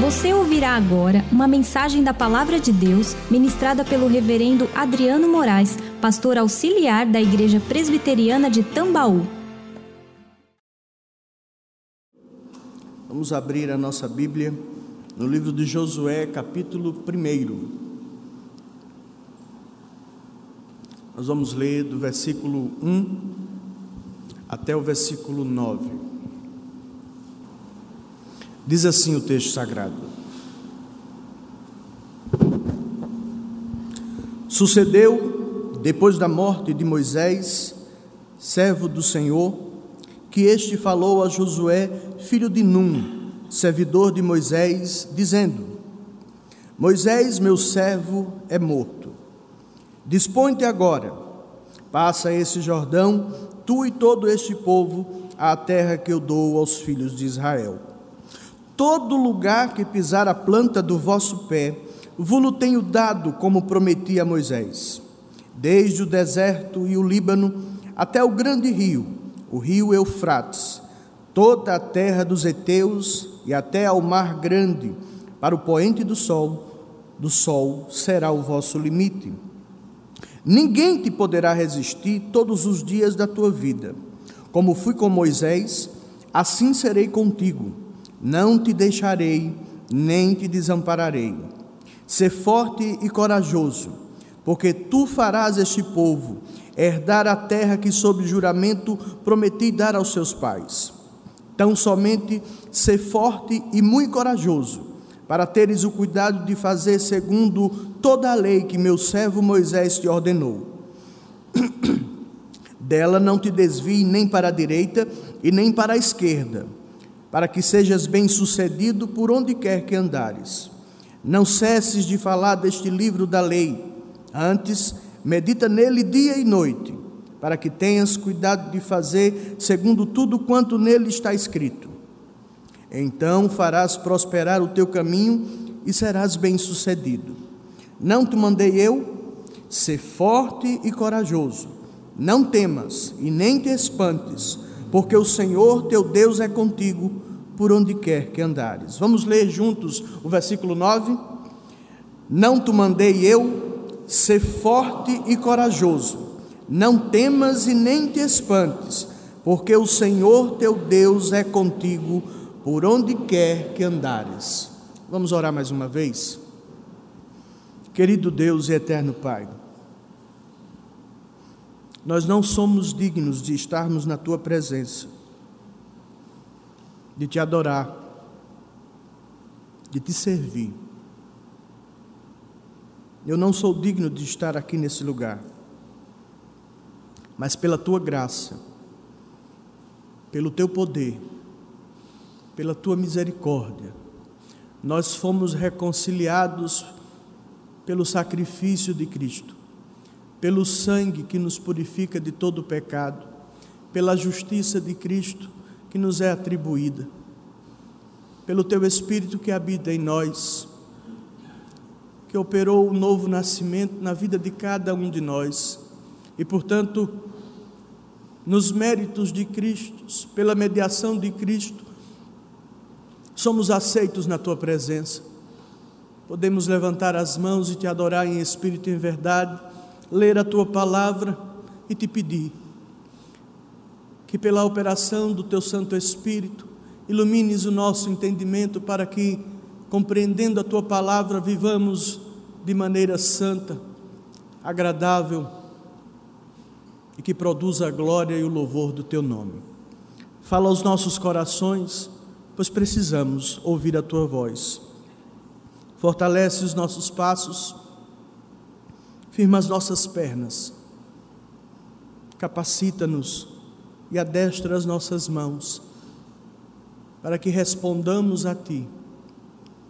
Você ouvirá agora uma mensagem da Palavra de Deus ministrada pelo Reverendo Adriano Moraes, pastor auxiliar da Igreja Presbiteriana de Tambaú. Vamos abrir a nossa Bíblia no livro de Josué, capítulo 1. Nós vamos ler do versículo 1 até o versículo 9. Diz assim o texto sagrado: Sucedeu, depois da morte de Moisés, servo do Senhor, que este falou a Josué, filho de Num, servidor de Moisés, dizendo: Moisés, meu servo, é morto. Dispõe-te agora, passa esse Jordão, tu e todo este povo, à terra que eu dou aos filhos de Israel. Todo lugar que pisar a planta do vosso pé, vulo tenho dado, como prometi a Moisés, desde o deserto e o Líbano até o grande rio, o rio Eufrates, toda a terra dos heteus e até ao mar grande, para o poente do sol, do sol será o vosso limite. Ninguém te poderá resistir todos os dias da tua vida. Como fui com Moisés, assim serei contigo não te deixarei, nem te desampararei. Sê forte e corajoso, porque tu farás este povo herdar a terra que, sob juramento, prometi dar aos seus pais. Tão somente sê forte e muito corajoso, para teres o cuidado de fazer segundo toda a lei que meu servo Moisés te ordenou. Dela não te desvie nem para a direita e nem para a esquerda para que sejas bem-sucedido por onde quer que andares. Não cesses de falar deste livro da lei, antes medita nele dia e noite, para que tenhas cuidado de fazer segundo tudo quanto nele está escrito. Então farás prosperar o teu caminho e serás bem-sucedido. Não te mandei eu? Ser forte e corajoso. Não temas e nem te espantes porque o Senhor teu Deus é contigo por onde quer que andares. Vamos ler juntos o versículo 9? Não te mandei eu, ser forte e corajoso, não temas e nem te espantes, porque o Senhor teu Deus é contigo por onde quer que andares. Vamos orar mais uma vez? Querido Deus e eterno Pai, nós não somos dignos de estarmos na tua presença, de te adorar, de te servir. Eu não sou digno de estar aqui nesse lugar, mas pela tua graça, pelo teu poder, pela tua misericórdia, nós fomos reconciliados pelo sacrifício de Cristo pelo sangue que nos purifica de todo pecado, pela justiça de Cristo que nos é atribuída, pelo teu Espírito que habita em nós, que operou o novo nascimento na vida de cada um de nós e, portanto, nos méritos de Cristo, pela mediação de Cristo, somos aceitos na tua presença. Podemos levantar as mãos e te adorar em espírito e em verdade ler a tua palavra e te pedir que, pela operação do teu Santo Espírito, ilumines o nosso entendimento para que, compreendendo a tua palavra, vivamos de maneira santa, agradável e que produza a glória e o louvor do teu nome. Fala aos nossos corações, pois precisamos ouvir a tua voz. Fortalece os nossos passos firma as nossas pernas, capacita-nos e adestra as nossas mãos, para que respondamos a Ti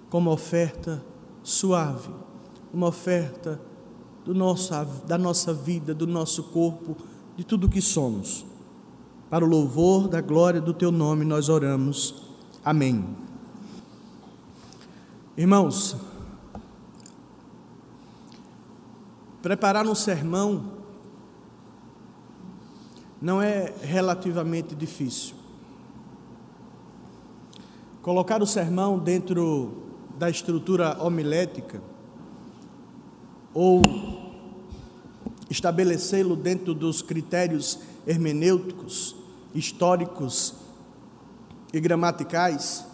com uma oferta suave, uma oferta do nosso, da nossa vida, do nosso corpo, de tudo que somos. Para o louvor da glória do Teu nome nós oramos. Amém. Irmãos, Preparar um sermão não é relativamente difícil. Colocar o sermão dentro da estrutura homilética ou estabelecê-lo dentro dos critérios hermenêuticos, históricos e gramaticais,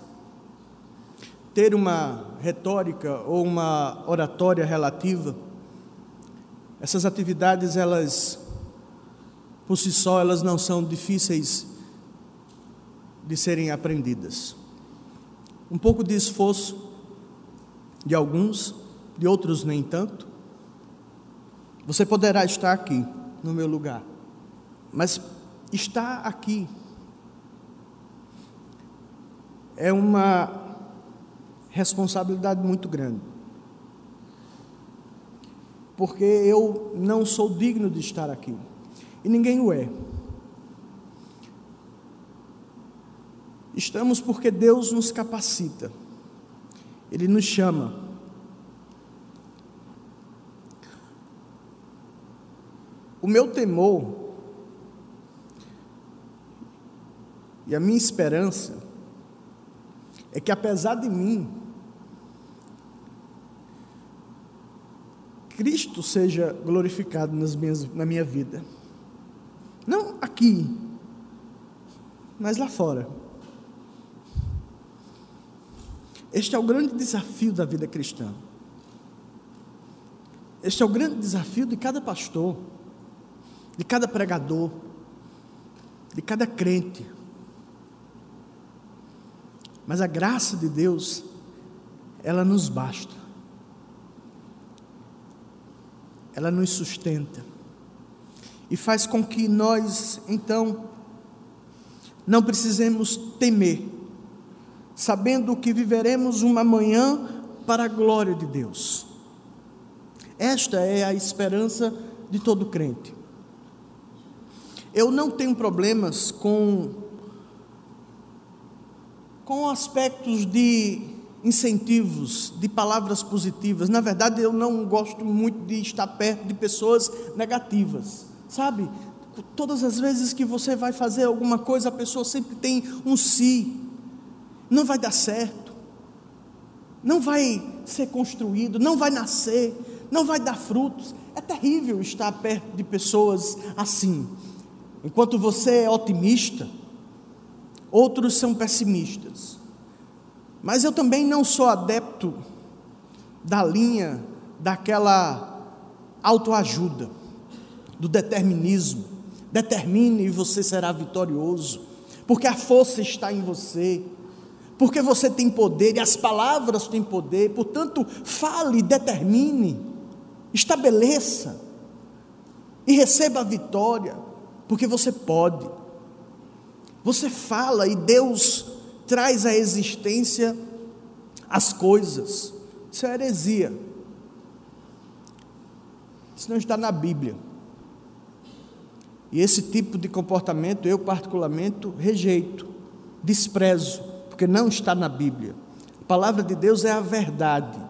ter uma retórica ou uma oratória relativa, essas atividades elas por si só elas não são difíceis de serem aprendidas. Um pouco de esforço de alguns, de outros nem tanto. Você poderá estar aqui no meu lugar, mas estar aqui é uma responsabilidade muito grande. Porque eu não sou digno de estar aqui. E ninguém o é. Estamos porque Deus nos capacita, Ele nos chama. O meu temor e a minha esperança é que, apesar de mim, Cristo seja glorificado nas minhas, na minha vida. Aqui, mas lá fora. Este é o grande desafio da vida cristã. Este é o grande desafio de cada pastor, de cada pregador, de cada crente. Mas a graça de Deus, ela nos basta. Ela nos sustenta e faz com que nós, então, não precisemos temer, sabendo que viveremos uma manhã para a glória de Deus. Esta é a esperança de todo crente. Eu não tenho problemas com com aspectos de incentivos, de palavras positivas. Na verdade, eu não gosto muito de estar perto de pessoas negativas. Sabe? Todas as vezes que você vai fazer alguma coisa, a pessoa sempre tem um si. Não vai dar certo. Não vai ser construído, não vai nascer, não vai dar frutos. É terrível estar perto de pessoas assim. Enquanto você é otimista, outros são pessimistas. Mas eu também não sou adepto da linha daquela autoajuda do determinismo. Determine e você será vitorioso, porque a força está em você, porque você tem poder e as palavras têm poder, portanto, fale, determine, estabeleça e receba a vitória, porque você pode. Você fala e Deus traz à existência as coisas. Isso é heresia. Isso não está na Bíblia. E esse tipo de comportamento eu, particularmente, rejeito, desprezo, porque não está na Bíblia. A palavra de Deus é a verdade.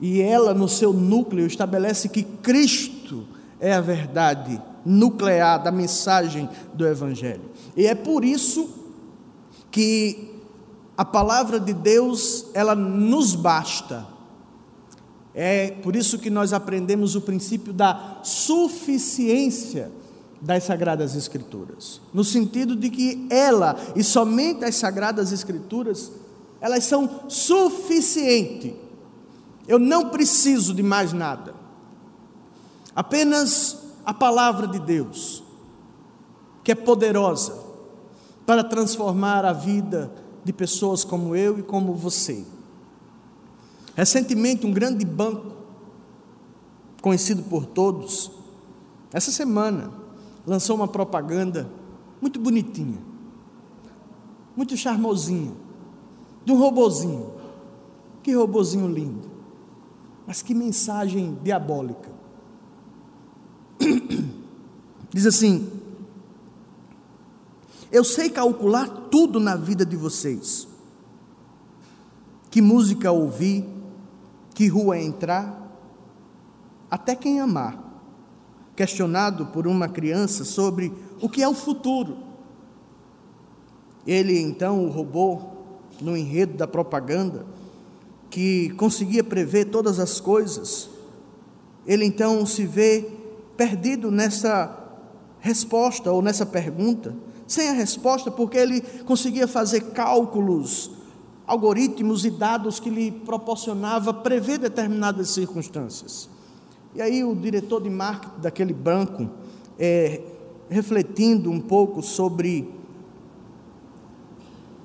E ela, no seu núcleo, estabelece que Cristo é a verdade nuclear da mensagem do Evangelho. E é por isso que a palavra de Deus, ela nos basta é por isso que nós aprendemos o princípio da suficiência das Sagradas Escrituras, no sentido de que ela e somente as Sagradas Escrituras, elas são suficientes. Eu não preciso de mais nada. Apenas a palavra de Deus, que é poderosa para transformar a vida de pessoas como eu e como você. Recentemente, um grande banco, conhecido por todos, essa semana, lançou uma propaganda muito bonitinha, muito charmosinha, de um robozinho. Que robozinho lindo. Mas que mensagem diabólica. Diz assim: Eu sei calcular tudo na vida de vocês. Que música ouvir, que rua entrar, até quem amar. Questionado por uma criança sobre o que é o futuro. Ele então o roubou no enredo da propaganda, que conseguia prever todas as coisas, ele então se vê perdido nessa resposta ou nessa pergunta, sem a resposta, porque ele conseguia fazer cálculos, algoritmos e dados que lhe proporcionava prever determinadas circunstâncias. E aí o diretor de marketing daquele banco, é, refletindo um pouco sobre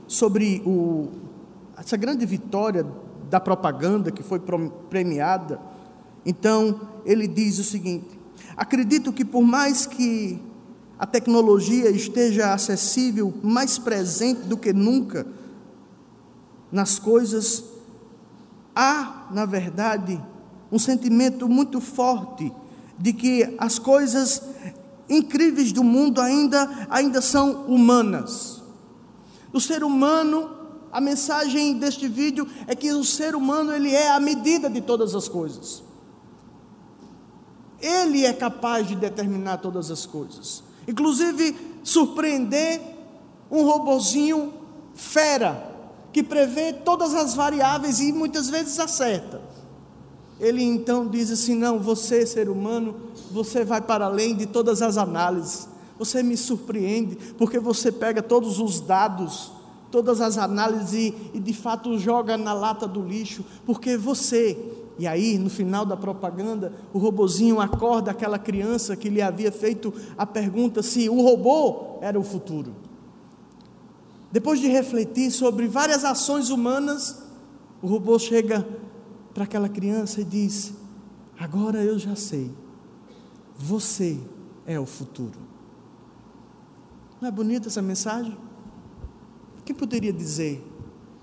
sobre o, essa grande vitória da propaganda que foi premiada, então ele diz o seguinte: acredito que por mais que a tecnologia esteja acessível, mais presente do que nunca nas coisas, há, na verdade, um sentimento muito forte de que as coisas incríveis do mundo ainda, ainda são humanas. O ser humano, a mensagem deste vídeo é que o ser humano ele é a medida de todas as coisas. Ele é capaz de determinar todas as coisas. Inclusive surpreender um robozinho fera que prevê todas as variáveis e muitas vezes acerta. Ele então diz assim: Não, você, ser humano, você vai para além de todas as análises. Você me surpreende, porque você pega todos os dados, todas as análises e, de fato joga na lata do lixo, porque você. E aí, no final da propaganda, o robozinho acorda aquela criança que lhe havia feito a pergunta se o robô era o futuro. Depois de refletir sobre várias ações humanas, o robô chega para aquela criança e diz: Agora eu já sei, você é o futuro. Não é bonita essa mensagem? Quem poderia dizer,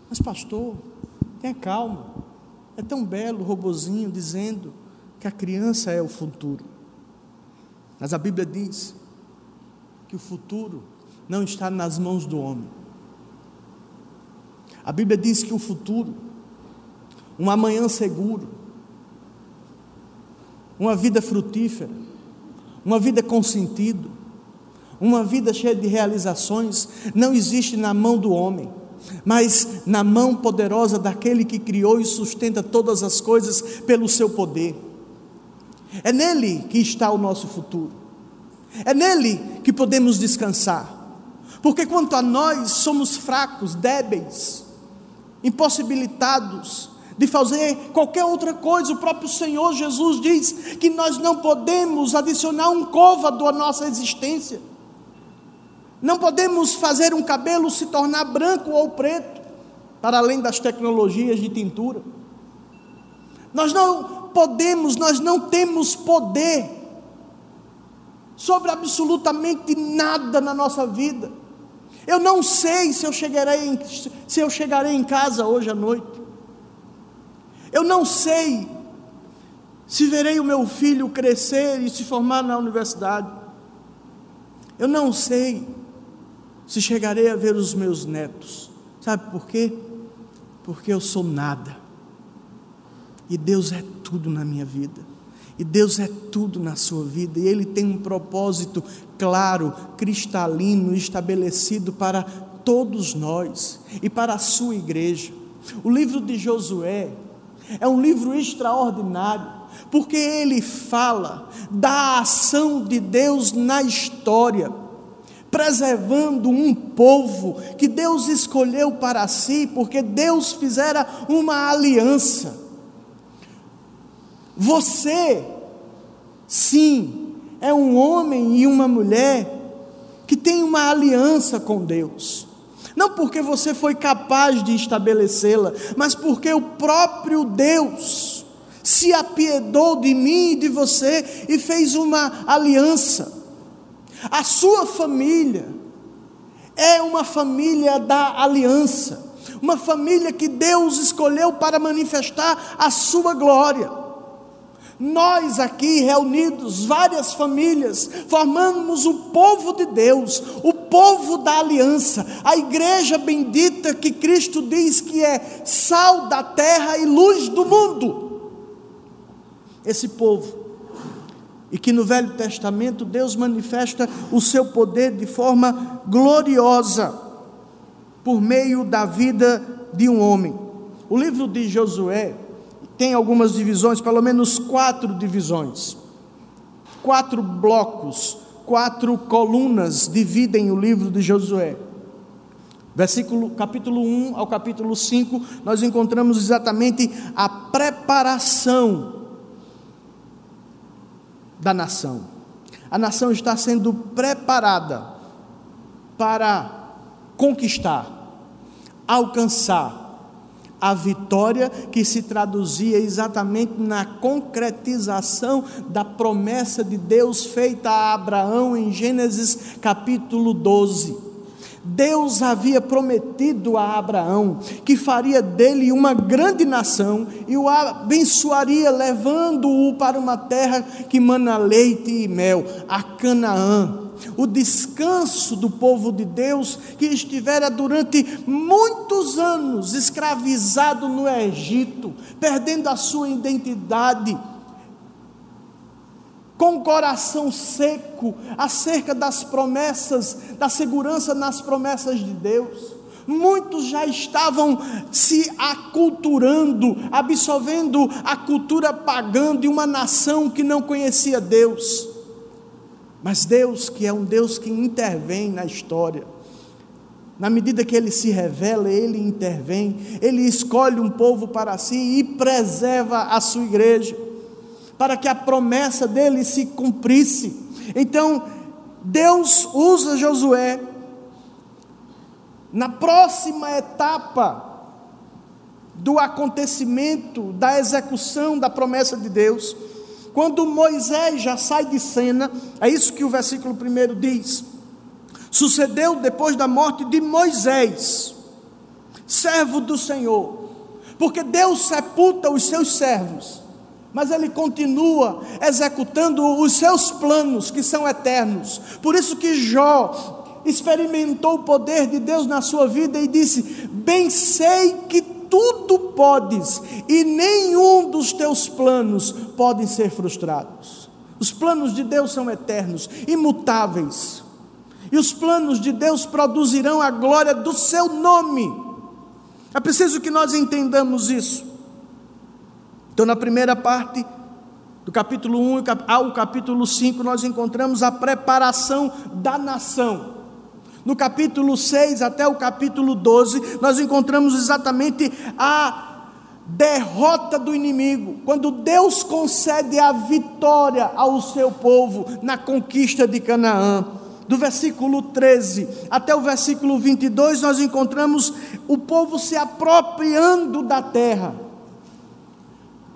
mas pastor, tenha calma, é tão belo o robozinho dizendo que a criança é o futuro. Mas a Bíblia diz que o futuro não está nas mãos do homem. A Bíblia diz que o futuro um amanhã seguro, uma vida frutífera, uma vida com sentido, uma vida cheia de realizações, não existe na mão do homem, mas na mão poderosa daquele que criou e sustenta todas as coisas pelo seu poder. É nele que está o nosso futuro, é nele que podemos descansar, porque quanto a nós somos fracos, débeis, impossibilitados, de fazer qualquer outra coisa. O próprio Senhor Jesus diz que nós não podemos adicionar um côvado à nossa existência. Não podemos fazer um cabelo se tornar branco ou preto, para além das tecnologias de tintura. Nós não podemos, nós não temos poder sobre absolutamente nada na nossa vida. Eu não sei se eu chegarei em, se eu chegarei em casa hoje à noite. Eu não sei se verei o meu filho crescer e se formar na universidade. Eu não sei se chegarei a ver os meus netos. Sabe por quê? Porque eu sou nada. E Deus é tudo na minha vida. E Deus é tudo na sua vida. E Ele tem um propósito claro, cristalino, estabelecido para todos nós e para a sua igreja. O livro de Josué é um livro extraordinário, porque ele fala da ação de Deus na história, preservando um povo que Deus escolheu para si, porque Deus fizera uma aliança. Você, sim, é um homem e uma mulher que tem uma aliança com Deus não porque você foi capaz de estabelecê-la, mas porque o próprio Deus se apiedou de mim e de você e fez uma aliança. A sua família é uma família da aliança, uma família que Deus escolheu para manifestar a sua glória. Nós aqui reunidos, várias famílias, formamos o povo de Deus, o povo da aliança, a igreja bendita que Cristo diz que é sal da terra e luz do mundo. Esse povo, e que no Velho Testamento Deus manifesta o seu poder de forma gloriosa, por meio da vida de um homem. O livro de Josué tem algumas divisões, pelo menos quatro divisões, quatro blocos, quatro colunas dividem o livro de Josué. Versículo, capítulo 1 ao capítulo 5, nós encontramos exatamente a preparação da nação. A nação está sendo preparada para conquistar, alcançar a vitória que se traduzia exatamente na concretização da promessa de Deus feita a Abraão em Gênesis capítulo 12. Deus havia prometido a Abraão que faria dele uma grande nação e o abençoaria, levando-o para uma terra que mana leite e mel, a Canaã. O descanso do povo de Deus que estivera durante muitos anos escravizado no Egito, perdendo a sua identidade, com o coração seco acerca das promessas, da segurança nas promessas de Deus. Muitos já estavam se aculturando, absorvendo a cultura pagã de uma nação que não conhecia Deus. Mas Deus, que é um Deus que intervém na história, na medida que ele se revela, ele intervém, ele escolhe um povo para si e preserva a sua igreja, para que a promessa dele se cumprisse. Então, Deus usa Josué na próxima etapa do acontecimento, da execução da promessa de Deus quando Moisés já sai de cena, é isso que o versículo 1 diz. Sucedeu depois da morte de Moisés, servo do Senhor, porque Deus sepulta os seus servos, mas ele continua executando os seus planos que são eternos. Por isso que Jó experimentou o poder de Deus na sua vida e disse: Bem sei que tudo podes e nenhum dos teus planos podem ser frustrados. Os planos de Deus são eternos, imutáveis. E os planos de Deus produzirão a glória do seu nome. É preciso que nós entendamos isso. Então, na primeira parte do capítulo 1 ao capítulo 5, nós encontramos a preparação da nação. No capítulo 6 até o capítulo 12, nós encontramos exatamente a derrota do inimigo, quando Deus concede a vitória ao seu povo na conquista de Canaã. Do versículo 13 até o versículo 22, nós encontramos o povo se apropriando da terra,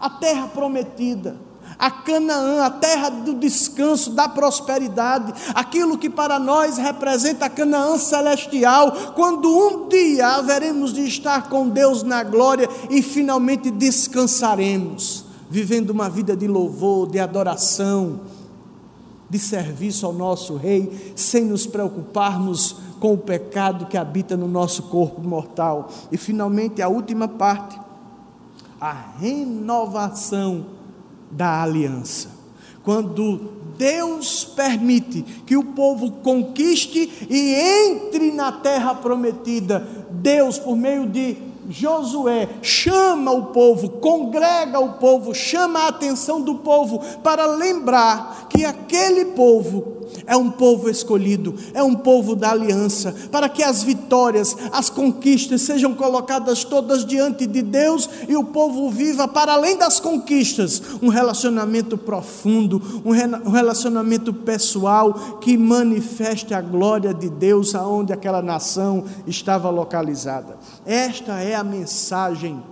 a terra prometida a Canaã, a terra do descanso, da prosperidade, aquilo que para nós representa a Canaã celestial, quando um dia haveremos de estar com Deus na glória e finalmente descansaremos, vivendo uma vida de louvor, de adoração, de serviço ao nosso Rei, sem nos preocuparmos com o pecado que habita no nosso corpo mortal. E finalmente a última parte, a renovação da aliança. Quando Deus permite que o povo conquiste e entre na terra prometida, Deus, por meio de Josué, chama o povo, congrega o povo, chama a atenção do povo para lembrar que aquele povo é um povo escolhido, é um povo da aliança, para que as vitórias, as conquistas sejam colocadas todas diante de Deus e o povo viva, para além das conquistas, um relacionamento profundo, um relacionamento pessoal que manifeste a glória de Deus aonde aquela nação estava localizada. Esta é a mensagem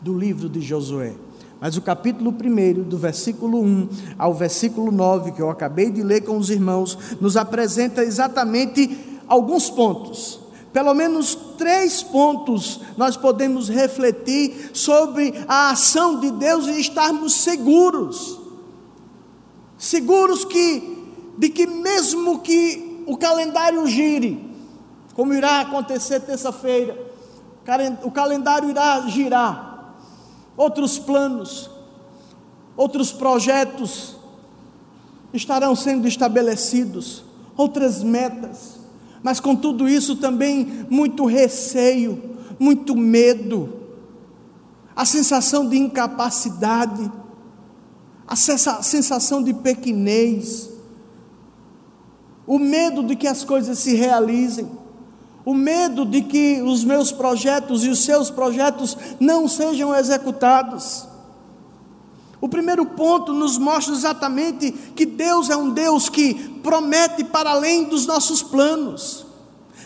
do livro de Josué. Mas o capítulo 1, do versículo 1 ao versículo 9, que eu acabei de ler com os irmãos, nos apresenta exatamente alguns pontos. Pelo menos três pontos nós podemos refletir sobre a ação de Deus e estarmos seguros. Seguros que, de que mesmo que o calendário gire, como irá acontecer terça-feira, o calendário irá girar outros planos, outros projetos estarão sendo estabelecidos, outras metas, mas com tudo isso também muito receio, muito medo, a sensação de incapacidade, a sensação de pequenez, o medo de que as coisas se realizem, o medo de que os meus projetos e os seus projetos não sejam executados. O primeiro ponto nos mostra exatamente que Deus é um Deus que promete para além dos nossos planos.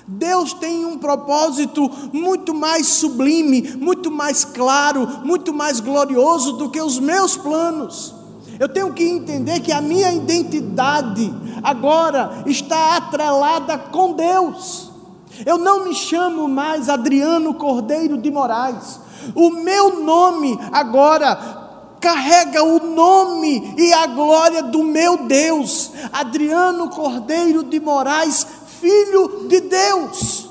Deus tem um propósito muito mais sublime, muito mais claro, muito mais glorioso do que os meus planos. Eu tenho que entender que a minha identidade agora está atrelada com Deus. Eu não me chamo mais Adriano Cordeiro de Moraes. O meu nome agora carrega o nome e a glória do meu Deus, Adriano Cordeiro de Moraes, filho de Deus,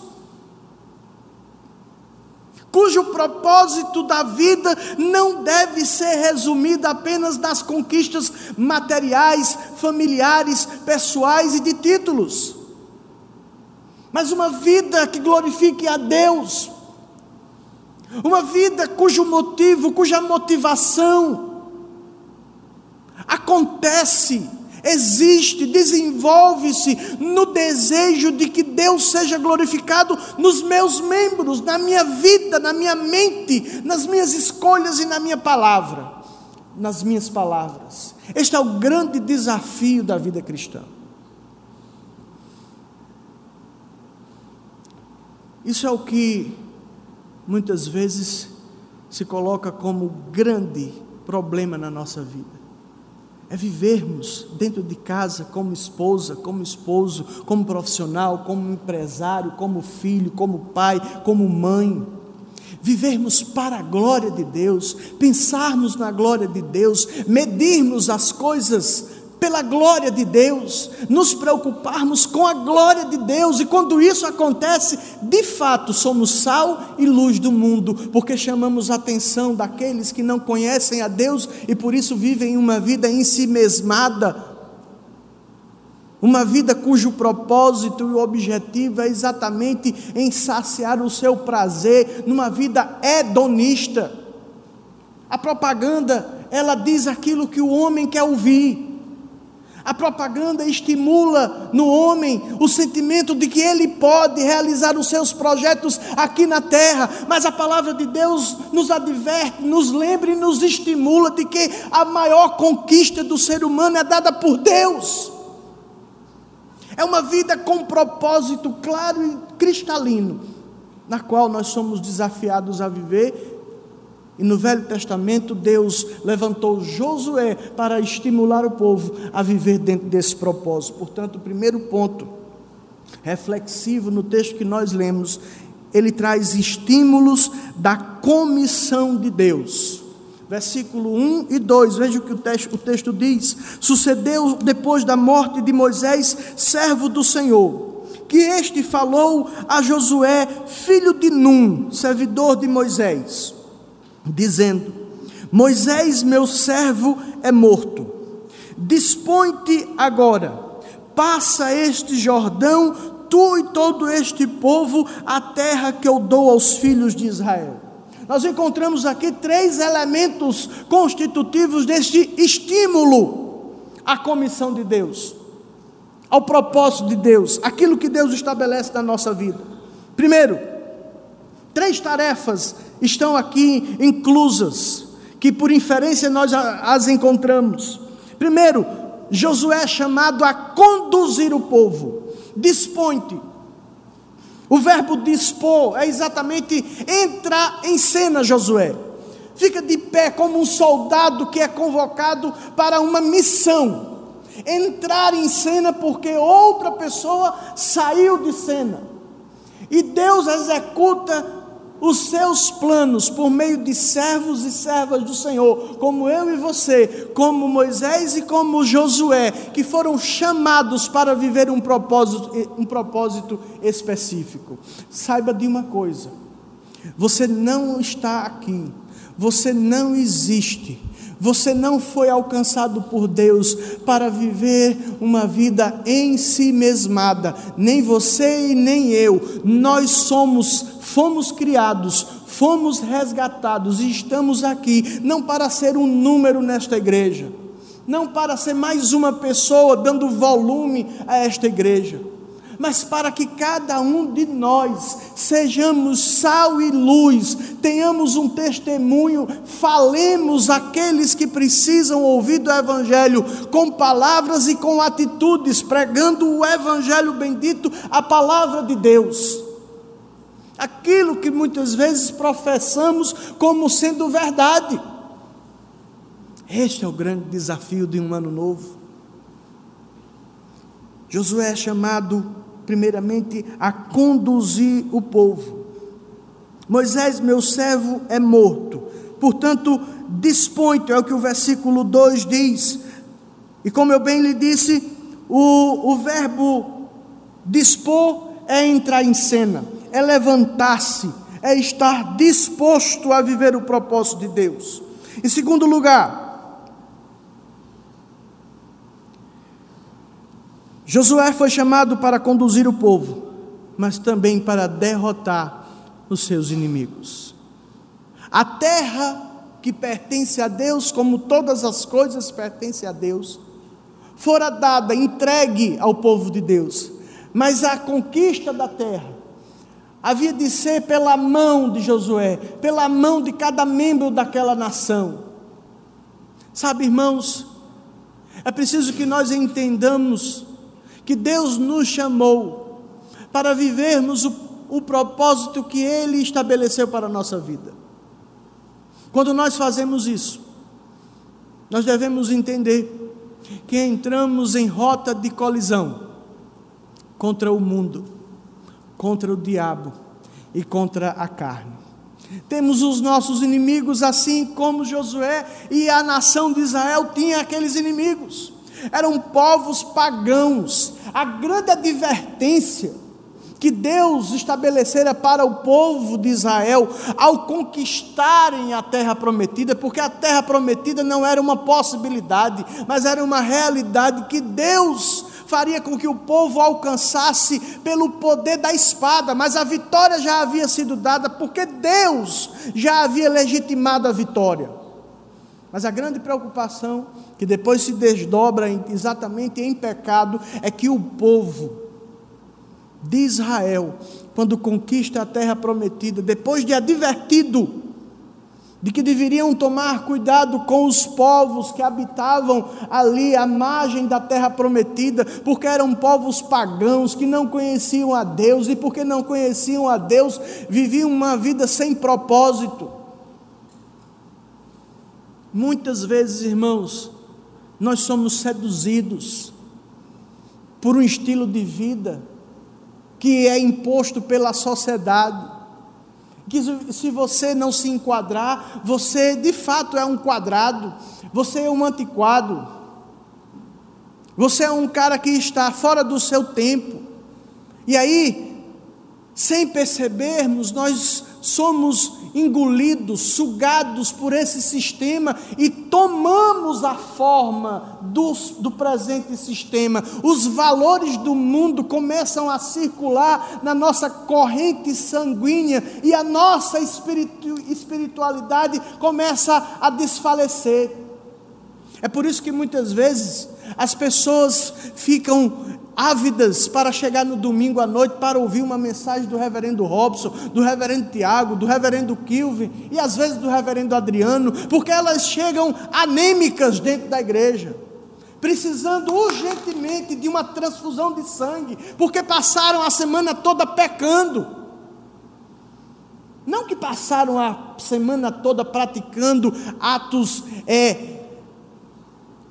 cujo propósito da vida não deve ser resumido apenas nas conquistas materiais, familiares, pessoais e de títulos, mas uma vida que glorifique a Deus, uma vida cujo motivo, cuja motivação acontece existe, desenvolve-se no desejo de que Deus seja glorificado nos meus membros, na minha vida, na minha mente, nas minhas escolhas e na minha palavra, nas minhas palavras. Este é o grande desafio da vida cristã. Isso é o que muitas vezes se coloca como grande problema na nossa vida é vivermos dentro de casa como esposa, como esposo, como profissional, como empresário, como filho, como pai, como mãe. Vivermos para a glória de Deus, pensarmos na glória de Deus, medirmos as coisas pela glória de Deus, nos preocuparmos com a glória de Deus, e quando isso acontece, de fato somos sal e luz do mundo, porque chamamos a atenção daqueles que não conhecem a Deus e por isso vivem uma vida em si mesmada, uma vida cujo propósito e objetivo é exatamente em saciar o seu prazer, numa vida hedonista. A propaganda, ela diz aquilo que o homem quer ouvir. A propaganda estimula no homem o sentimento de que ele pode realizar os seus projetos aqui na terra, mas a palavra de Deus nos adverte, nos lembra e nos estimula de que a maior conquista do ser humano é dada por Deus. É uma vida com propósito claro e cristalino, na qual nós somos desafiados a viver e no Velho Testamento, Deus levantou Josué para estimular o povo a viver dentro desse propósito. Portanto, o primeiro ponto reflexivo no texto que nós lemos, ele traz estímulos da comissão de Deus. Versículo 1 e 2, veja o que o texto, o texto diz: Sucedeu depois da morte de Moisés, servo do Senhor, que este falou a Josué, filho de Num, servidor de Moisés dizendo: Moisés, meu servo, é morto. Dispõe-te agora, passa este Jordão, tu e todo este povo, a terra que eu dou aos filhos de Israel. Nós encontramos aqui três elementos constitutivos deste estímulo à comissão de Deus, ao propósito de Deus, aquilo que Deus estabelece na nossa vida. Primeiro, três tarefas estão aqui inclusas, que por inferência nós as encontramos. Primeiro, Josué é chamado a conduzir o povo. Dispõe-te. O verbo dispor é exatamente entrar em cena, Josué. Fica de pé como um soldado que é convocado para uma missão. Entrar em cena porque outra pessoa saiu de cena. E Deus executa os seus planos por meio de servos e servas do Senhor, como eu e você, como Moisés e como Josué, que foram chamados para viver um propósito, um propósito específico. Saiba de uma coisa: você não está aqui, você não existe. Você não foi alcançado por Deus para viver uma vida em si mesmada, nem você e nem eu. Nós somos fomos criados, fomos resgatados e estamos aqui, não para ser um número nesta igreja, não para ser mais uma pessoa dando volume a esta igreja mas para que cada um de nós sejamos sal e luz, tenhamos um testemunho, falemos aqueles que precisam ouvir do Evangelho com palavras e com atitudes, pregando o Evangelho bendito, a palavra de Deus. Aquilo que muitas vezes professamos como sendo verdade. Este é o grande desafio de um ano novo. Josué é chamado primeiramente, a conduzir o povo. Moisés, meu servo, é morto, portanto, dispõe-te, é o que o versículo 2 diz. E como eu bem lhe disse, o, o verbo dispor é entrar em cena, é levantar-se, é estar disposto a viver o propósito de Deus. Em segundo lugar, Josué foi chamado para conduzir o povo, mas também para derrotar os seus inimigos. A terra que pertence a Deus, como todas as coisas pertencem a Deus, fora dada, entregue ao povo de Deus, mas a conquista da terra havia de ser pela mão de Josué, pela mão de cada membro daquela nação. Sabe, irmãos, é preciso que nós entendamos que Deus nos chamou para vivermos o, o propósito que Ele estabeleceu para a nossa vida. Quando nós fazemos isso, nós devemos entender que entramos em rota de colisão contra o mundo, contra o diabo e contra a carne. Temos os nossos inimigos, assim como Josué e a nação de Israel tinha aqueles inimigos eram povos pagãos. A grande advertência que Deus estabelecera para o povo de Israel ao conquistarem a terra prometida, porque a terra prometida não era uma possibilidade, mas era uma realidade que Deus faria com que o povo alcançasse pelo poder da espada, mas a vitória já havia sido dada porque Deus já havia legitimado a vitória. Mas a grande preocupação, que depois se desdobra exatamente em pecado, é que o povo de Israel, quando conquista a terra prometida, depois de advertido de que deveriam tomar cuidado com os povos que habitavam ali à margem da terra prometida, porque eram povos pagãos que não conheciam a Deus e porque não conheciam a Deus, viviam uma vida sem propósito. Muitas vezes, irmãos, nós somos seduzidos por um estilo de vida que é imposto pela sociedade. Que se você não se enquadrar, você de fato é um quadrado, você é um antiquado, você é um cara que está fora do seu tempo. E aí, sem percebermos, nós somos engolidos, sugados por esse sistema e tomamos a forma do, do presente sistema. Os valores do mundo começam a circular na nossa corrente sanguínea e a nossa espiritu, espiritualidade começa a desfalecer. É por isso que muitas vezes as pessoas ficam ávidas para chegar no domingo à noite para ouvir uma mensagem do reverendo Robson, do reverendo Tiago, do reverendo Kilvin e às vezes do reverendo Adriano, porque elas chegam anêmicas dentro da igreja, precisando urgentemente de uma transfusão de sangue, porque passaram a semana toda pecando. Não que passaram a semana toda praticando atos é,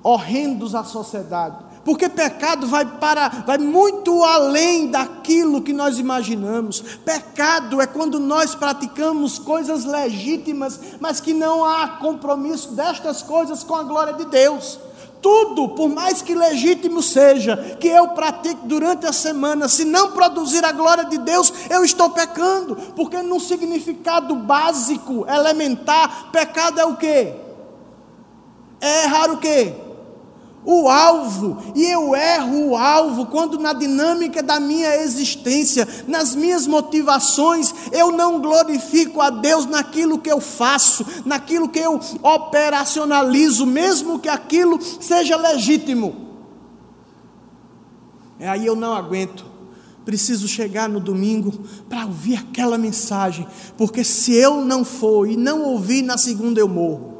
horrendos à sociedade, porque pecado vai para vai muito além daquilo que nós imaginamos. Pecado é quando nós praticamos coisas legítimas, mas que não há compromisso destas coisas com a glória de Deus. Tudo, por mais que legítimo seja, que eu pratique durante a semana, se não produzir a glória de Deus, eu estou pecando, porque num significado básico, elementar, pecado é o quê? É errar o quê? O alvo, e eu erro o alvo quando na dinâmica da minha existência, nas minhas motivações, eu não glorifico a Deus naquilo que eu faço, naquilo que eu operacionalizo, mesmo que aquilo seja legítimo. É aí eu não aguento. Preciso chegar no domingo para ouvir aquela mensagem, porque se eu não for e não ouvir na segunda eu morro.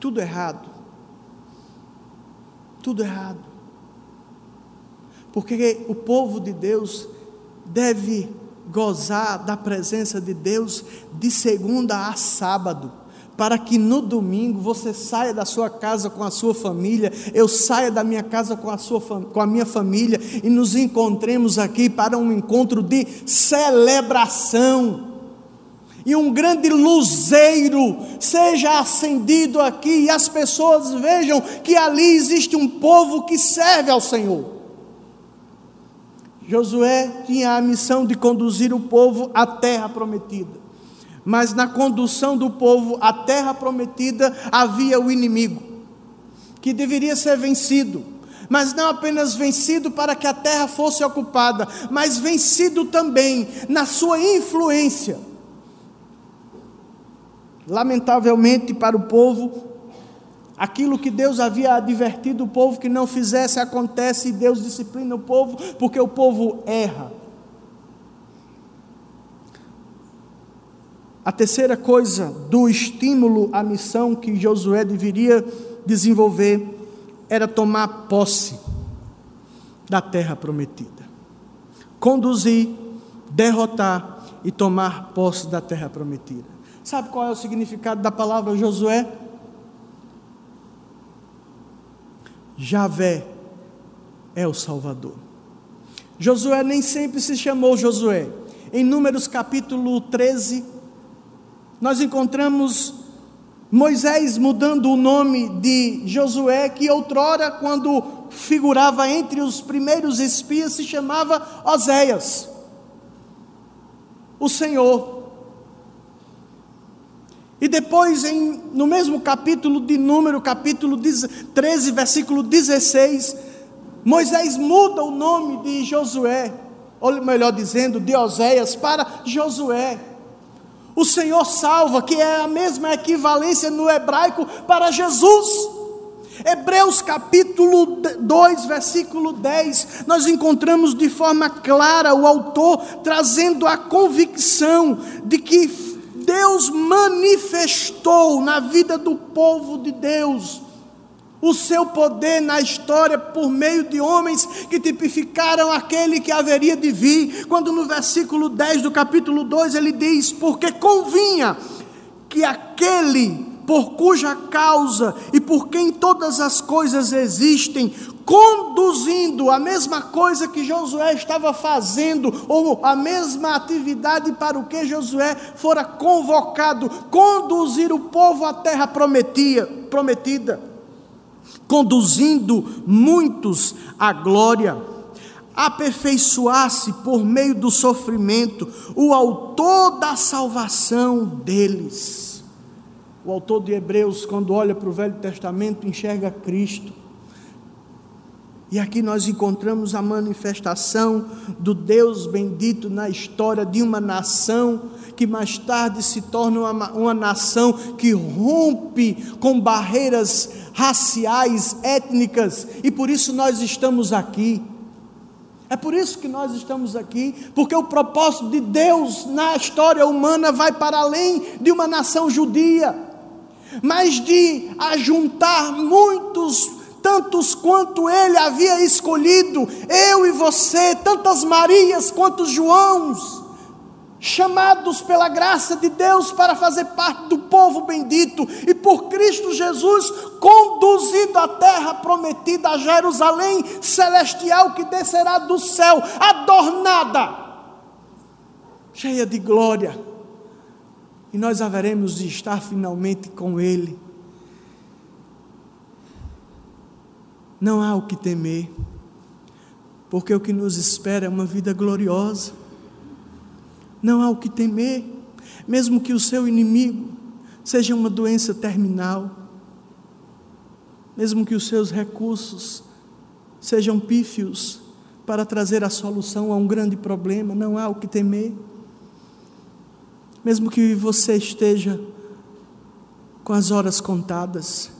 Tudo errado tudo errado. Porque o povo de Deus deve gozar da presença de Deus de segunda a sábado, para que no domingo você saia da sua casa com a sua família, eu saia da minha casa com a, sua, com a minha família e nos encontremos aqui para um encontro de celebração e um grande luzeiro seja acendido aqui e as pessoas vejam que ali existe um povo que serve ao Senhor. Josué tinha a missão de conduzir o povo à terra prometida. Mas na condução do povo à terra prometida havia o inimigo, que deveria ser vencido, mas não apenas vencido para que a terra fosse ocupada, mas vencido também na sua influência Lamentavelmente para o povo, aquilo que Deus havia advertido o povo que não fizesse acontece e Deus disciplina o povo porque o povo erra. A terceira coisa do estímulo à missão que Josué deveria desenvolver era tomar posse da terra prometida. Conduzir, derrotar e tomar posse da terra prometida. Sabe qual é o significado da palavra Josué? Javé é o Salvador. Josué nem sempre se chamou Josué. Em Números capítulo 13, nós encontramos Moisés mudando o nome de Josué, que outrora, quando figurava entre os primeiros espias, se chamava Oséias. O Senhor e depois, em, no mesmo capítulo de Número, capítulo 13, versículo 16, Moisés muda o nome de Josué, ou melhor dizendo, de Oséias, para Josué. O Senhor salva, que é a mesma equivalência no hebraico para Jesus. Hebreus capítulo 2, versículo 10, nós encontramos de forma clara o autor trazendo a convicção de que Deus manifestou na vida do povo de Deus o seu poder na história por meio de homens que tipificaram aquele que haveria de vir, quando no versículo 10 do capítulo 2 ele diz: Porque convinha que aquele por cuja causa e por quem todas as coisas existem, conduzindo a mesma coisa que Josué estava fazendo, ou a mesma atividade para o que Josué fora convocado, conduzir o povo à terra prometia, prometida, conduzindo muitos à glória, aperfeiçoar-se por meio do sofrimento, o autor da salvação deles. O autor de Hebreus, quando olha para o Velho Testamento, enxerga Cristo. E aqui nós encontramos a manifestação do Deus bendito na história de uma nação que mais tarde se torna uma, uma nação que rompe com barreiras raciais, étnicas, e por isso nós estamos aqui. É por isso que nós estamos aqui, porque o propósito de Deus na história humana vai para além de uma nação judia, mas de ajuntar muitos tantos quanto ele havia escolhido, eu e você, tantas Marias quantos Joãos, chamados pela graça de Deus para fazer parte do povo bendito e por Cristo Jesus conduzido à terra prometida, a Jerusalém celestial que descerá do céu, adornada, cheia de glória. E nós haveremos de estar finalmente com Ele Não há o que temer, porque o que nos espera é uma vida gloriosa. Não há o que temer, mesmo que o seu inimigo seja uma doença terminal. mesmo que os seus recursos sejam pífios para trazer a solução a um grande problema, não há o que temer. Mesmo que você esteja com as horas contadas,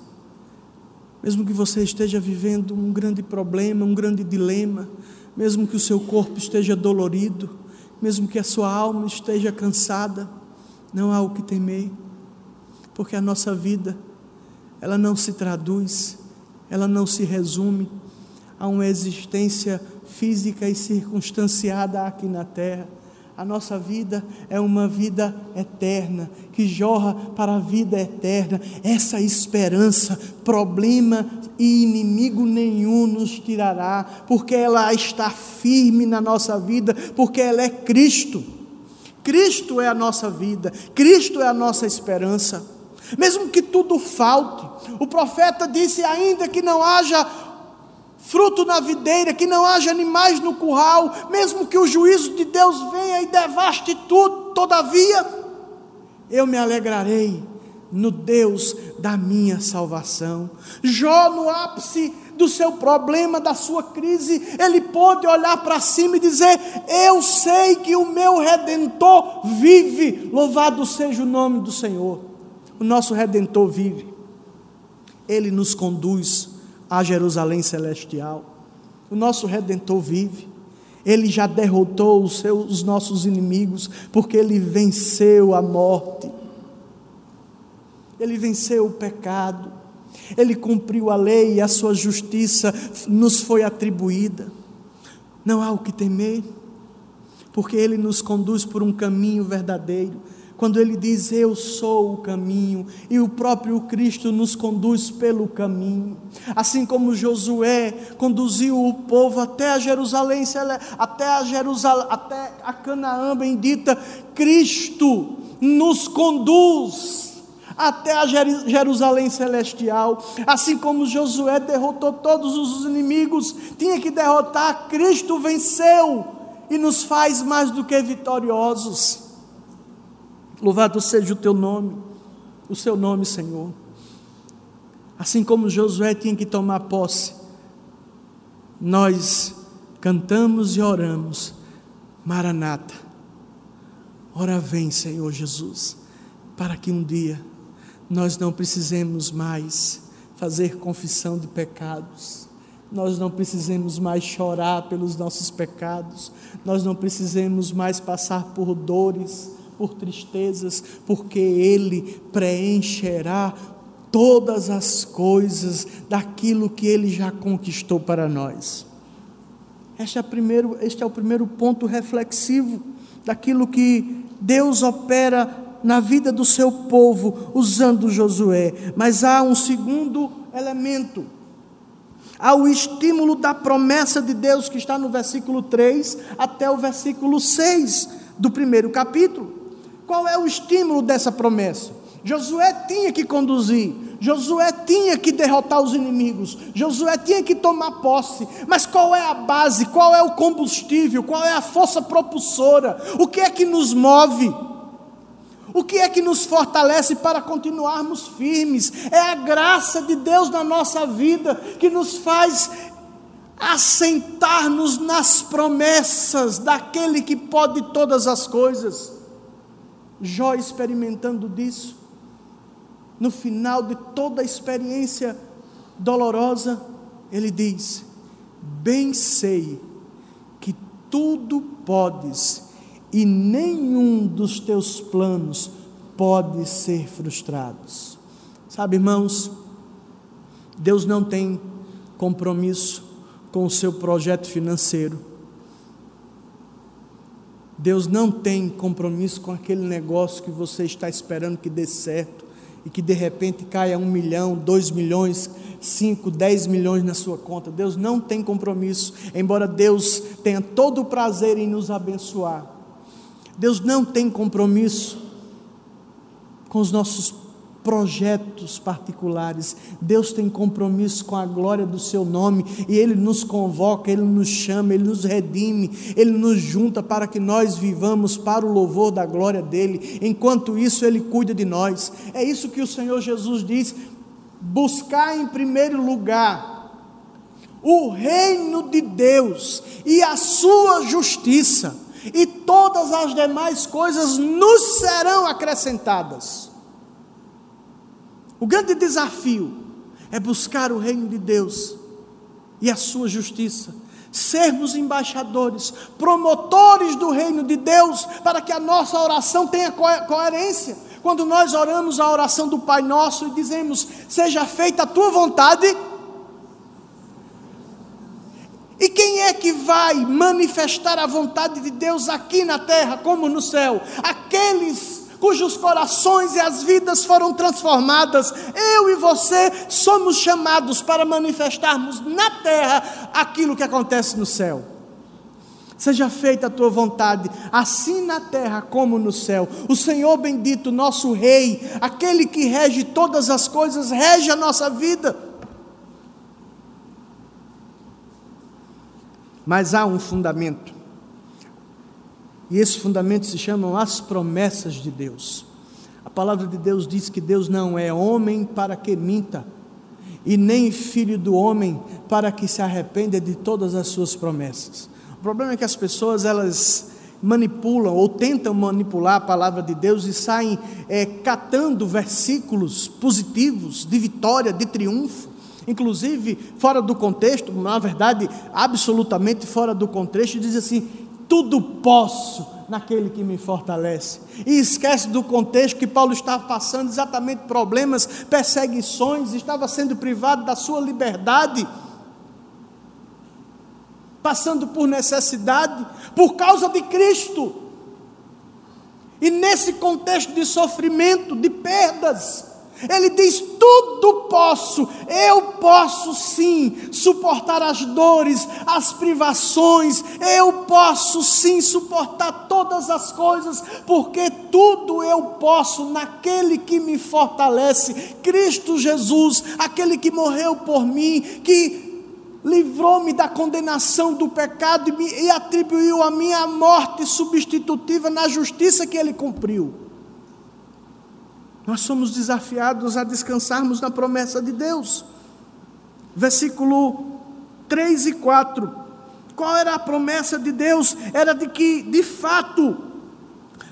mesmo que você esteja vivendo um grande problema, um grande dilema, mesmo que o seu corpo esteja dolorido, mesmo que a sua alma esteja cansada, não há o que temer, porque a nossa vida, ela não se traduz, ela não se resume a uma existência física e circunstanciada aqui na terra a nossa vida é uma vida eterna, que jorra para a vida eterna. Essa esperança, problema e inimigo nenhum nos tirará, porque ela está firme na nossa vida, porque ela é Cristo. Cristo é a nossa vida, Cristo é a nossa esperança. Mesmo que tudo falte, o profeta disse ainda que não haja fruto na videira, que não haja animais no curral, mesmo que o juízo de Deus venha e devaste tudo, todavia, eu me alegrarei no Deus da minha salvação. Jó, no ápice do seu problema, da sua crise, ele pôde olhar para cima e dizer: Eu sei que o meu redentor vive, louvado seja o nome do Senhor. O nosso redentor vive, ele nos conduz a Jerusalém celestial. O nosso redentor vive. Ele já derrotou os, seus, os nossos inimigos, porque ele venceu a morte. Ele venceu o pecado. Ele cumpriu a lei e a sua justiça nos foi atribuída. Não há o que temer, porque ele nos conduz por um caminho verdadeiro quando ele diz: Eu sou o caminho, e o próprio Cristo nos conduz pelo caminho. Assim como Josué conduziu o povo até a Jerusalém, até a, Jerusalém, até a Canaã bendita, Cristo nos conduz até a Jerusalém celestial. Assim como Josué derrotou todos os inimigos, tinha que derrotar, Cristo venceu e nos faz mais do que vitoriosos. Louvado seja o teu nome, o seu nome, Senhor. Assim como Josué tinha que tomar posse, nós cantamos e oramos, Maranata. Ora vem, Senhor Jesus, para que um dia nós não precisemos mais fazer confissão de pecados, nós não precisemos mais chorar pelos nossos pecados, nós não precisemos mais passar por dores, por tristezas, porque Ele preencherá todas as coisas daquilo que Ele já conquistou para nós. Este é, primeiro, este é o primeiro ponto reflexivo daquilo que Deus opera na vida do seu povo usando Josué. Mas há um segundo elemento. Há o estímulo da promessa de Deus que está no versículo 3 até o versículo 6 do primeiro capítulo. Qual é o estímulo dessa promessa? Josué tinha que conduzir, Josué tinha que derrotar os inimigos, Josué tinha que tomar posse, mas qual é a base, qual é o combustível, qual é a força propulsora, o que é que nos move? O que é que nos fortalece para continuarmos firmes? É a graça de Deus na nossa vida que nos faz assentar-nos nas promessas daquele que pode todas as coisas. Jó experimentando disso, no final de toda a experiência dolorosa, ele diz: Bem sei que tudo podes e nenhum dos teus planos pode ser frustrados. Sabe, irmãos, Deus não tem compromisso com o seu projeto financeiro. Deus não tem compromisso com aquele negócio que você está esperando que dê certo e que de repente caia um milhão, dois milhões, cinco, dez milhões na sua conta. Deus não tem compromisso, embora Deus tenha todo o prazer em nos abençoar. Deus não tem compromisso com os nossos projetos particulares. Deus tem compromisso com a glória do seu nome e ele nos convoca, ele nos chama, ele nos redime, ele nos junta para que nós vivamos para o louvor da glória dele. Enquanto isso, ele cuida de nós. É isso que o Senhor Jesus diz buscar em primeiro lugar o reino de Deus e a sua justiça, e todas as demais coisas nos serão acrescentadas. O grande desafio é buscar o reino de Deus e a sua justiça, sermos embaixadores, promotores do reino de Deus, para que a nossa oração tenha coerência. Quando nós oramos a oração do Pai Nosso e dizemos: Seja feita a tua vontade, e quem é que vai manifestar a vontade de Deus aqui na terra como no céu? Aqueles cujos corações e as vidas foram transformadas. Eu e você somos chamados para manifestarmos na terra aquilo que acontece no céu. Seja feita a tua vontade, assim na terra como no céu. O Senhor bendito, nosso Rei, aquele que rege todas as coisas, rege a nossa vida. Mas há um fundamento. E esse fundamento se chamam as promessas de Deus. A palavra de Deus diz que Deus não é homem para que minta, e nem filho do homem para que se arrependa de todas as suas promessas. O problema é que as pessoas elas manipulam ou tentam manipular a palavra de Deus e saem é, catando versículos positivos de vitória, de triunfo, inclusive fora do contexto, na verdade, absolutamente fora do contexto, diz assim: tudo posso naquele que me fortalece. E esquece do contexto que Paulo estava passando exatamente problemas, perseguições, estava sendo privado da sua liberdade, passando por necessidade, por causa de Cristo. E nesse contexto de sofrimento, de perdas, ele diz: tudo posso, eu posso sim suportar as dores, as privações, eu posso sim suportar todas as coisas, porque tudo eu posso naquele que me fortalece, Cristo Jesus, aquele que morreu por mim, que livrou-me da condenação do pecado e, me, e atribuiu a minha morte substitutiva na justiça que ele cumpriu. Nós somos desafiados a descansarmos na promessa de Deus. Versículo 3 e 4. Qual era a promessa de Deus? Era de que, de fato,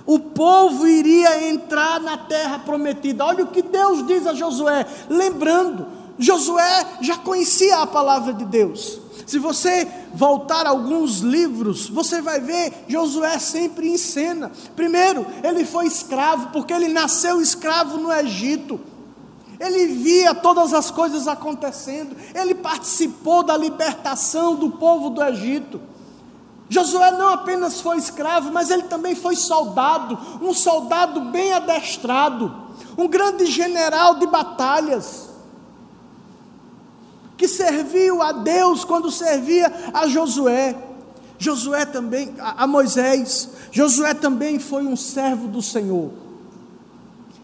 o povo iria entrar na terra prometida. Olha o que Deus diz a Josué, lembrando, Josué já conhecia a palavra de Deus. Se você voltar alguns livros, você vai ver Josué sempre em cena. Primeiro, ele foi escravo, porque ele nasceu escravo no Egito. Ele via todas as coisas acontecendo, ele participou da libertação do povo do Egito. Josué não apenas foi escravo, mas ele também foi soldado, um soldado bem adestrado, um grande general de batalhas que serviu a Deus quando servia a Josué. Josué também, a Moisés, Josué também foi um servo do Senhor.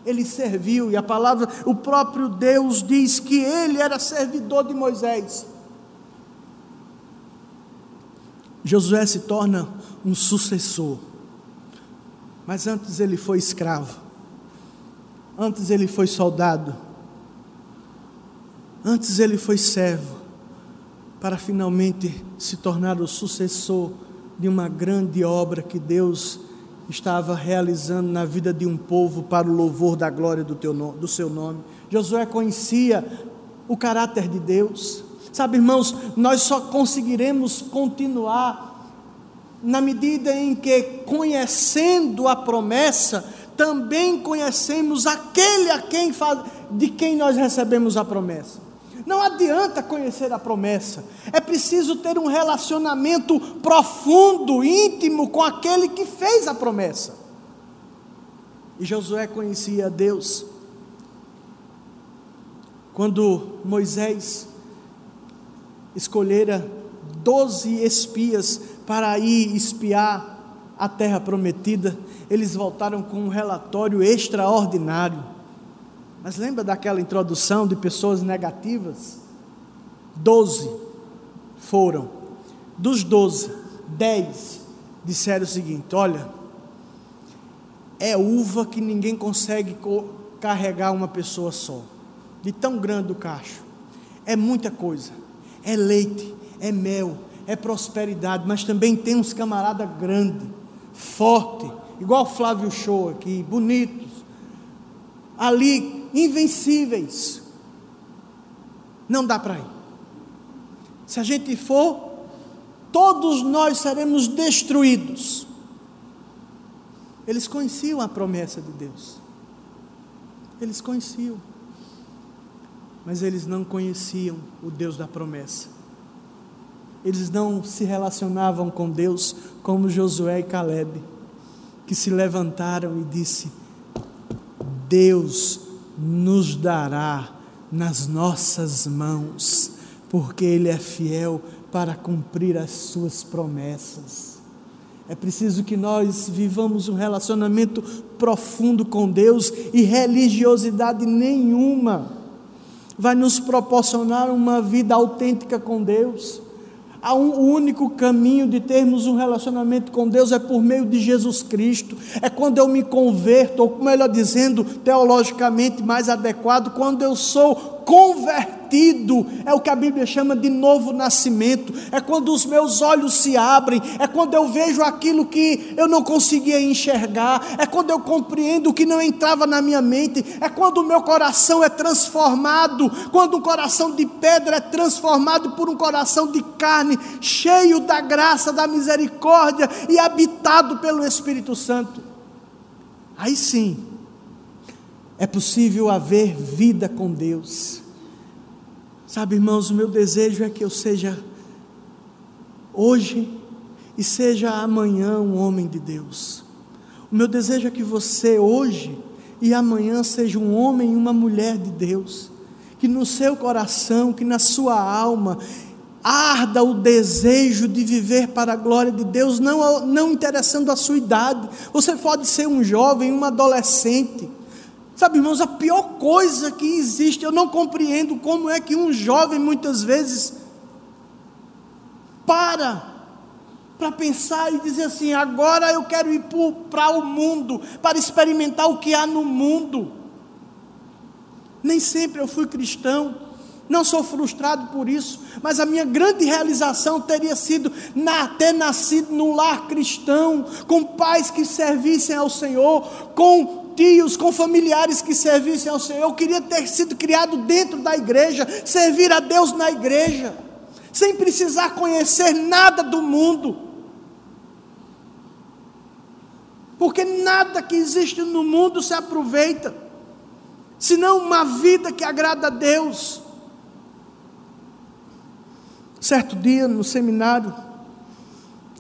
Ele serviu, e a palavra, o próprio Deus diz que ele era servidor de Moisés. Josué se torna um sucessor, mas antes ele foi escravo, antes ele foi soldado, Antes ele foi servo, para finalmente se tornar o sucessor de uma grande obra que Deus estava realizando na vida de um povo para o louvor da glória do, teu, do seu nome. Josué conhecia o caráter de Deus. Sabe, irmãos, nós só conseguiremos continuar na medida em que, conhecendo a promessa, também conhecemos aquele a quem de quem nós recebemos a promessa. Não adianta conhecer a promessa, é preciso ter um relacionamento profundo, íntimo com aquele que fez a promessa. E Josué conhecia Deus. Quando Moisés escolhera doze espias para ir espiar a terra prometida, eles voltaram com um relatório extraordinário. Mas lembra daquela introdução de pessoas negativas? Doze foram. Dos doze, dez disseram o seguinte: olha, é uva que ninguém consegue carregar uma pessoa só. de tão grande o cacho. É muita coisa. É leite, é mel, é prosperidade, mas também tem uns camarada grande, forte, igual Flávio Show aqui, bonitos, ali, invencíveis. Não dá para ir. Se a gente for, todos nós seremos destruídos. Eles conheciam a promessa de Deus. Eles conheciam. Mas eles não conheciam o Deus da promessa. Eles não se relacionavam com Deus como Josué e Caleb, que se levantaram e disse: Deus nos dará nas nossas mãos, porque ele é fiel para cumprir as suas promessas. É preciso que nós vivamos um relacionamento profundo com Deus e religiosidade nenhuma vai nos proporcionar uma vida autêntica com Deus. Há um único caminho de termos um relacionamento com Deus é por meio de Jesus Cristo. É quando eu me converto, ou melhor dizendo, teologicamente mais adequado, quando eu sou convertido. É o que a Bíblia chama de novo nascimento, é quando os meus olhos se abrem, é quando eu vejo aquilo que eu não conseguia enxergar, é quando eu compreendo o que não entrava na minha mente, é quando o meu coração é transformado, quando um coração de pedra é transformado por um coração de carne, cheio da graça, da misericórdia e habitado pelo Espírito Santo. Aí sim, é possível haver vida com Deus. Sabe, irmãos, o meu desejo é que eu seja hoje e seja amanhã um homem de Deus. O meu desejo é que você hoje e amanhã seja um homem e uma mulher de Deus. Que no seu coração, que na sua alma, arda o desejo de viver para a glória de Deus, não, não interessando a sua idade. Você pode ser um jovem, um adolescente Sabe, irmãos, a pior coisa que existe, eu não compreendo como é que um jovem muitas vezes para para pensar e dizer assim: agora eu quero ir para o mundo, para experimentar o que há no mundo. Nem sempre eu fui cristão, não sou frustrado por isso, mas a minha grande realização teria sido na, ter nascido num lar cristão, com pais que servissem ao Senhor, com tios, com familiares que servissem ao Senhor. Eu queria ter sido criado dentro da igreja, servir a Deus na igreja, sem precisar conhecer nada do mundo. Porque nada que existe no mundo se aproveita, senão uma vida que agrada a Deus. Certo dia, no seminário,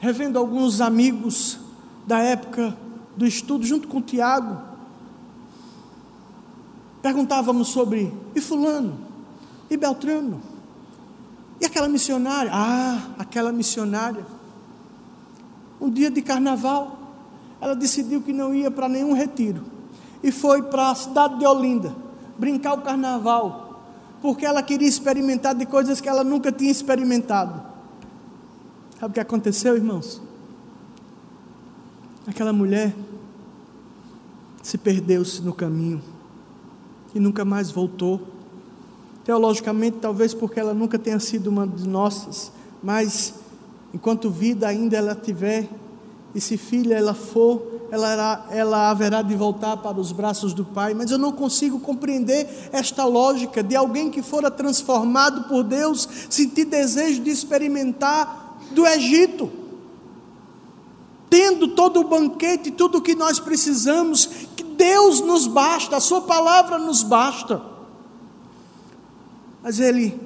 revendo alguns amigos da época do estudo, junto com o Tiago, perguntávamos sobre e fulano, e Beltrano, e aquela missionária, ah, aquela missionária. Um dia de carnaval, ela decidiu que não ia para nenhum retiro e foi para a cidade de Olinda brincar o carnaval, porque ela queria experimentar de coisas que ela nunca tinha experimentado. Sabe o que aconteceu, irmãos? Aquela mulher se perdeu-se no caminho e nunca mais voltou. Teologicamente, talvez porque ela nunca tenha sido uma de nossas, mas enquanto vida ainda ela tiver, e se filha ela for, ela, era, ela haverá de voltar para os braços do Pai. Mas eu não consigo compreender esta lógica de alguém que fora transformado por Deus, sentir desejo de experimentar do Egito tendo todo o banquete, tudo o que nós precisamos, Deus nos basta, a Sua palavra nos basta. Mas ele,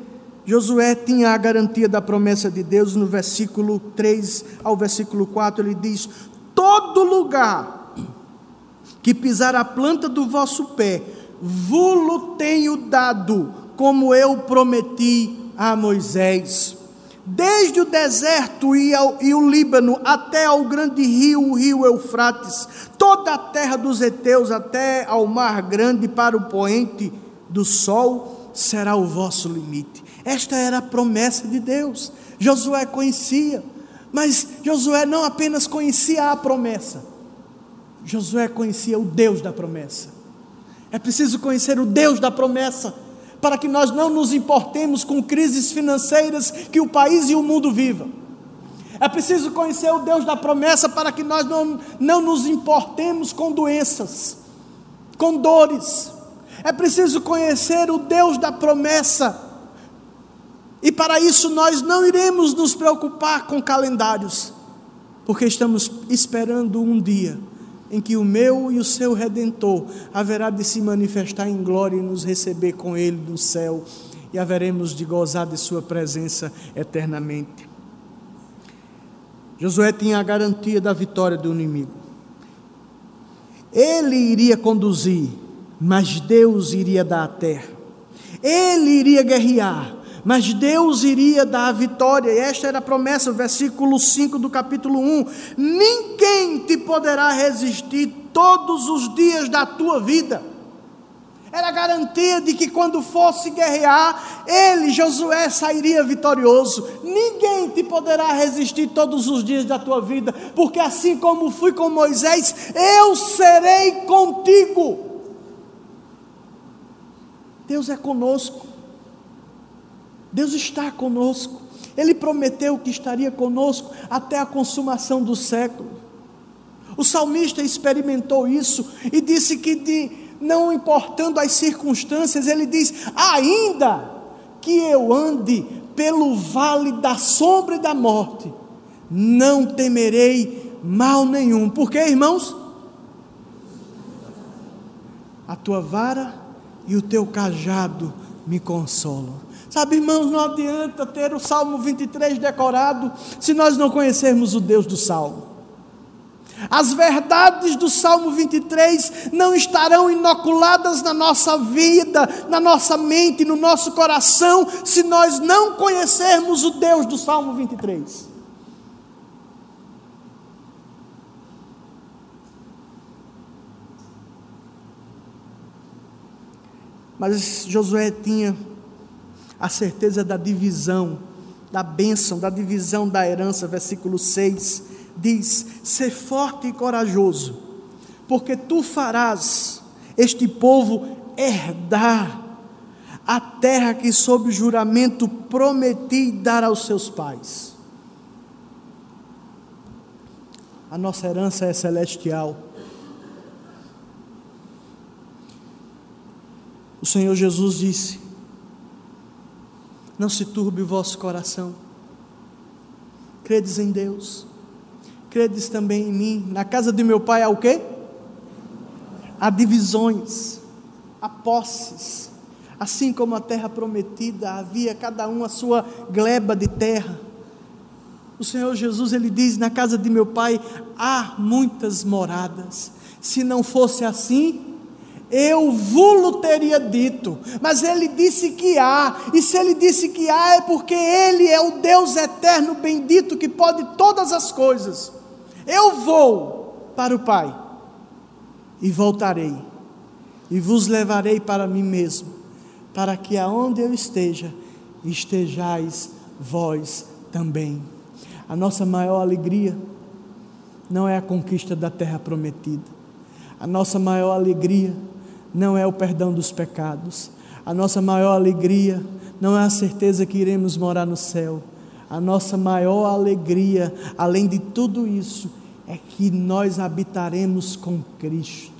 Josué, tinha a garantia da promessa de Deus no versículo 3 ao versículo 4, ele diz: Todo lugar que pisar a planta do vosso pé, vulo tenho dado, como eu prometi a Moisés desde o deserto e, ao, e, o Líbano até ao grande rio, o rio Eufrates, toda a terra dos heteus até ao mar grande para o poente do sol será o vosso limite. Esta era a promessa de Deus. Josué conhecia, mas Josué não apenas conhecia a promessa, Josué conhecia o Deus da promessa. É preciso conhecer o Deus da promessa para que nós não nos importemos com crises financeiras que o país e o mundo vivam. É preciso conhecer o Deus da promessa para que nós não, não nos importemos com doenças, com dores. É preciso conhecer o Deus da promessa. E para isso nós não iremos nos preocupar com calendários, porque estamos esperando um dia em que o meu e o seu redentor haverá de se manifestar em glória e nos receber com ele no céu, e haveremos de gozar de sua presença eternamente. Josué tinha a garantia da vitória do inimigo. Ele iria conduzir, mas Deus iria dar a terra. Ele iria guerrear, mas Deus iria dar a vitória. E esta era a promessa, versículo 5 do capítulo 1. Ninguém te poderá resistir todos os dias da tua vida. Era garantia de que quando fosse guerrear, ele, Josué, sairia vitorioso. Ninguém te poderá resistir todos os dias da tua vida, porque assim como fui com Moisés, eu serei contigo. Deus é conosco. Deus está conosco. Ele prometeu que estaria conosco até a consumação do século. O salmista experimentou isso e disse que de não importando as circunstâncias, ele diz: ainda que eu ande pelo vale da sombra e da morte, não temerei mal nenhum. Por quê, irmãos? A tua vara e o teu cajado me consolam. Sabe, irmãos, não adianta ter o Salmo 23 decorado se nós não conhecermos o Deus do Salmo. As verdades do Salmo 23 não estarão inoculadas na nossa vida, na nossa mente, no nosso coração, se nós não conhecermos o Deus do Salmo 23. Mas Josué tinha a certeza da divisão, da bênção, da divisão da herança, versículo 6 diz: Ser forte e corajoso, porque tu farás este povo herdar a terra que, sob juramento, prometi dar aos seus pais. A nossa herança é celestial. O Senhor Jesus disse: Não se turbe o vosso coração, credes em Deus credes também em mim. Na casa de meu pai há o quê? Há divisões, há posses. Assim como a terra prometida, havia cada um a sua gleba de terra. O Senhor Jesus, ele diz: Na casa de meu pai há muitas moradas. Se não fosse assim, eu vulo teria dito, mas ele disse que há, e se ele disse que há, é porque ele é o Deus eterno, bendito, que pode todas as coisas. Eu vou para o Pai e voltarei e vos levarei para mim mesmo, para que aonde eu esteja, estejais vós também. A nossa maior alegria não é a conquista da terra prometida. A nossa maior alegria não é o perdão dos pecados. A nossa maior alegria não é a certeza que iremos morar no céu. A nossa maior alegria, além de tudo isso, é que nós habitaremos com Cristo.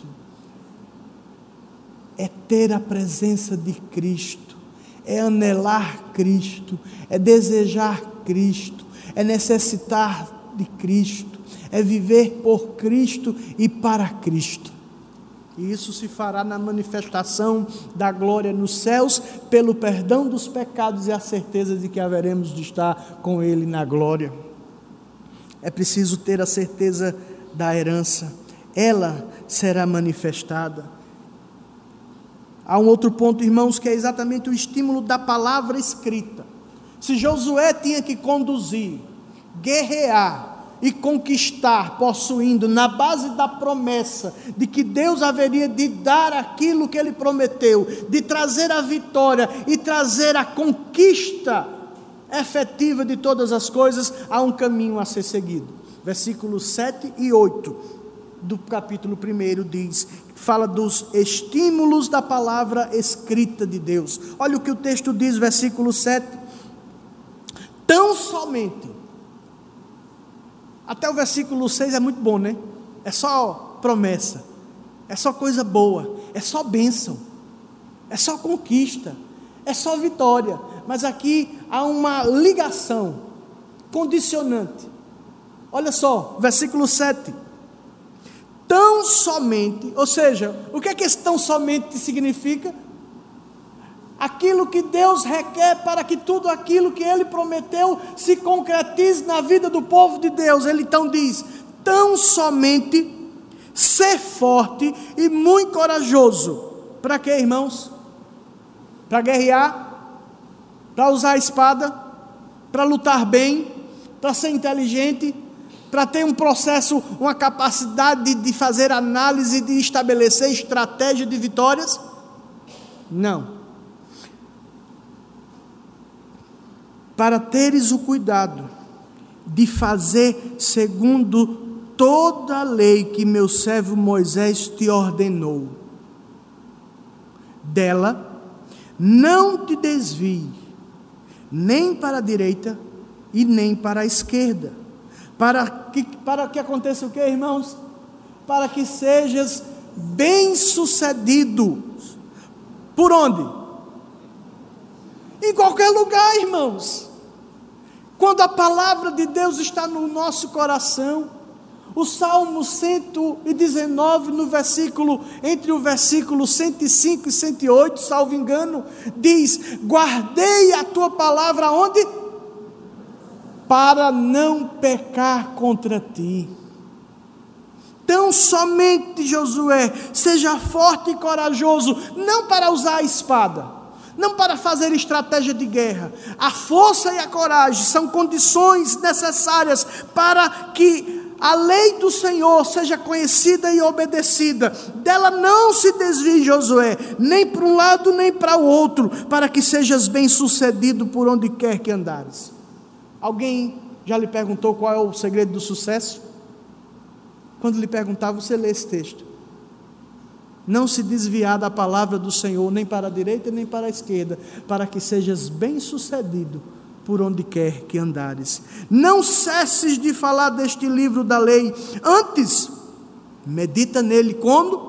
É ter a presença de Cristo, é anelar Cristo, é desejar Cristo, é necessitar de Cristo, é viver por Cristo e para Cristo. E isso se fará na manifestação da glória nos céus, pelo perdão dos pecados e a certeza de que haveremos de estar com Ele na glória é preciso ter a certeza da herança, ela será manifestada. Há um outro ponto, irmãos, que é exatamente o estímulo da palavra escrita. Se Josué tinha que conduzir, guerrear e conquistar, possuindo, na base da promessa de que Deus haveria de dar aquilo que ele prometeu, de trazer a vitória e trazer a conquista efetiva de todas as coisas, há um caminho a ser seguido. Versículos 7 e 8. do capítulo 1 diz, fala dos estímulos da palavra escrita de Deus. Olha o que o texto diz, versículo 7. Tão somente. Até o versículo 6 é muito bom, né? É só promessa. É só coisa boa, é só bênção. É só conquista, é só vitória. Mas aqui há uma ligação condicionante. Olha só, versículo 7 tão somente, ou seja, o que é que esse tão somente significa? Aquilo que Deus requer para que tudo aquilo que Ele prometeu se concretize na vida do povo de Deus. Ele então diz: tão somente ser forte e muito corajoso. Para quê, irmãos? Para guerrear? Para usar a espada? Para lutar bem? Para ser inteligente? para ter um processo, uma capacidade de, fazer análise, de estabelecer estratégia de vitórias? Não. Para teres o cuidado de fazer segundo toda a lei que meu servo Moisés te ordenou. Dela, não te desvie, nem para a direita e nem para a esquerda para que, para que aconteça o que, irmãos? Para que sejas bem-sucedido. Por onde? Em qualquer lugar, irmãos. Quando a palavra de Deus está no nosso coração, o Salmo 119, no versículo, entre o versículo 105 e 108, salvo engano, diz: Guardei a tua palavra onde? para não pecar contra ti. Tão somente, Josué, seja forte e corajoso, não para usar a espada, não para fazer estratégia de guerra. A força e a coragem são condições necessárias para que a lei do Senhor seja conhecida e obedecida. Dela não se desvie, Josué, nem para um lado nem para o outro, para que sejas bem-sucedido por onde quer que andares. Alguém já lhe perguntou qual é o segredo do sucesso? Quando lhe perguntar, você lê esse texto. Não se desviar da palavra do Senhor, nem para a direita nem para a esquerda, para que sejas bem-sucedido por onde quer que andares. Não cesses de falar deste livro da lei, antes, medita nele quando?